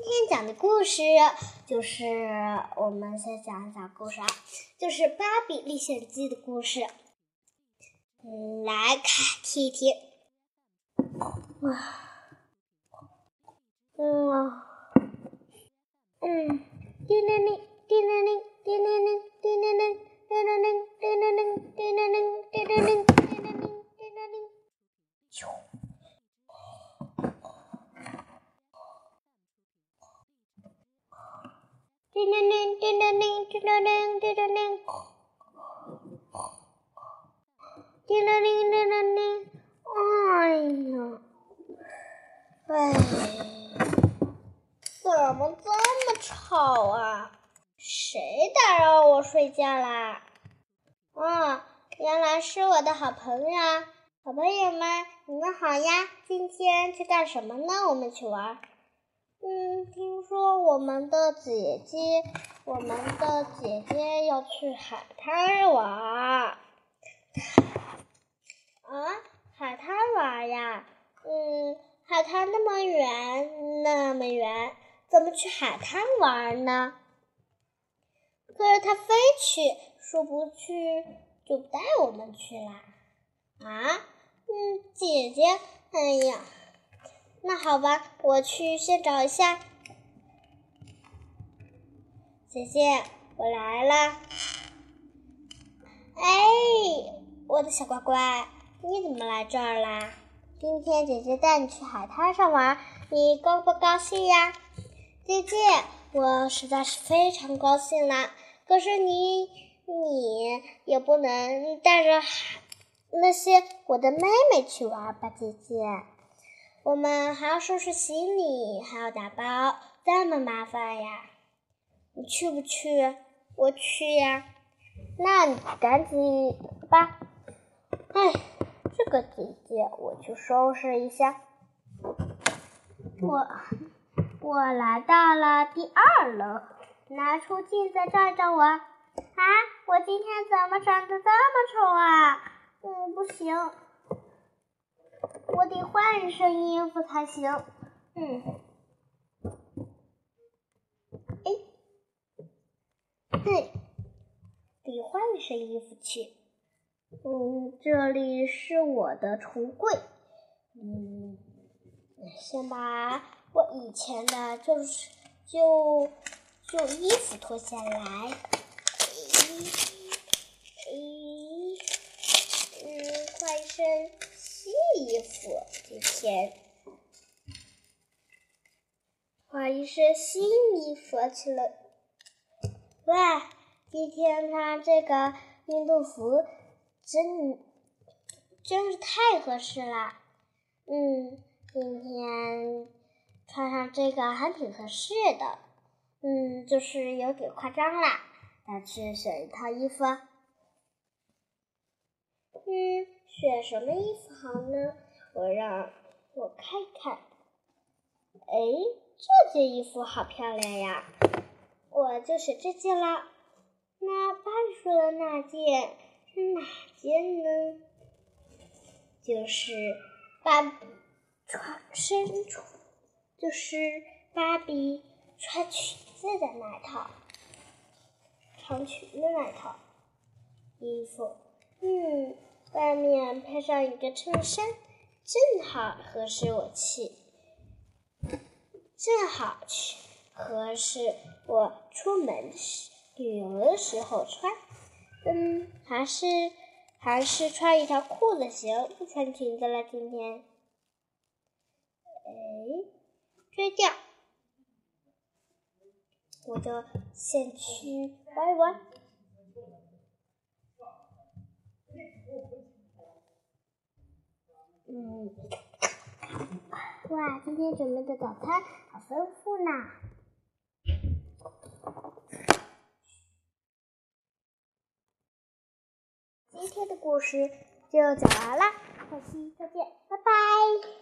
今天讲的故事就是我们先讲一讲故事啊，就是《芭比历险记》的故事。来看听听。哇，嗯，嗯，叮铃铃，叮铃铃，叮铃铃，叮铃铃，叮铃铃，叮铃铃，叮铃铃，叮铃铃，叮铃铃，叮铃铃，叮铃铃，叮铃铃，叮铃铃，叮铃铃，叮铃铃，叮铃铃。哎呀，哎，怎么这么吵啊？谁打扰我睡觉啦？啊，原来是我的好朋友。小朋友们，你们好呀！今天去干什么呢？我们去玩。嗯，听说我们的姐姐，我们的姐姐要去海滩玩。啊，海滩玩呀？嗯，海滩那么远，那么远，怎么去海滩玩呢？可是他非去，说不去就不带我们去啦。啊？嗯，姐姐，哎呀。那好吧，我去先找一下。姐姐，我来了。哎，我的小乖乖，你怎么来这儿啦？今天姐姐带你去海滩上玩，你高不高兴呀？姐姐，我实在是非常高兴啦。可是你，你也不能带着那些我的妹妹去玩吧，姐姐。我们还要收拾行李，还要打包，这么麻烦呀！你去不去？我去呀！那你赶紧吧。哎，这个姐姐，我去收拾一下。我我来到了第二楼，拿出镜子照一照我。啊，我今天怎么长得这么丑啊？嗯，不行。我得换一身衣服才行。嗯，对，得换一身衣服去。嗯，这里是我的橱柜。嗯，先把我以前的就是旧旧衣服脱下来。哎，哎，嗯，换一身。新衣服，今天换一身新衣服去了。哇，今天穿这个运动服真真是太合适了。嗯，今天穿上这个还挺合适的。嗯，就是有点夸张啦。再去选一套衣服。嗯。选什么衣服好呢？我让我看看。哎，这件衣服好漂亮呀！我就选这件啦。那芭比说的那件是哪件呢？就是芭穿身穿，就是芭比穿裙子的那套，长裙的那套衣服。嗯。外面配上一个衬衫，正好合适我去，正好去合适我出门时旅游的时候穿。嗯，还是还是穿一条裤子行，不穿裙子了。今天，哎，睡觉，我就先去玩一玩。嗯，哇，今天准备的早餐好丰富呢！今天的故事就讲完了，下期再见，拜拜。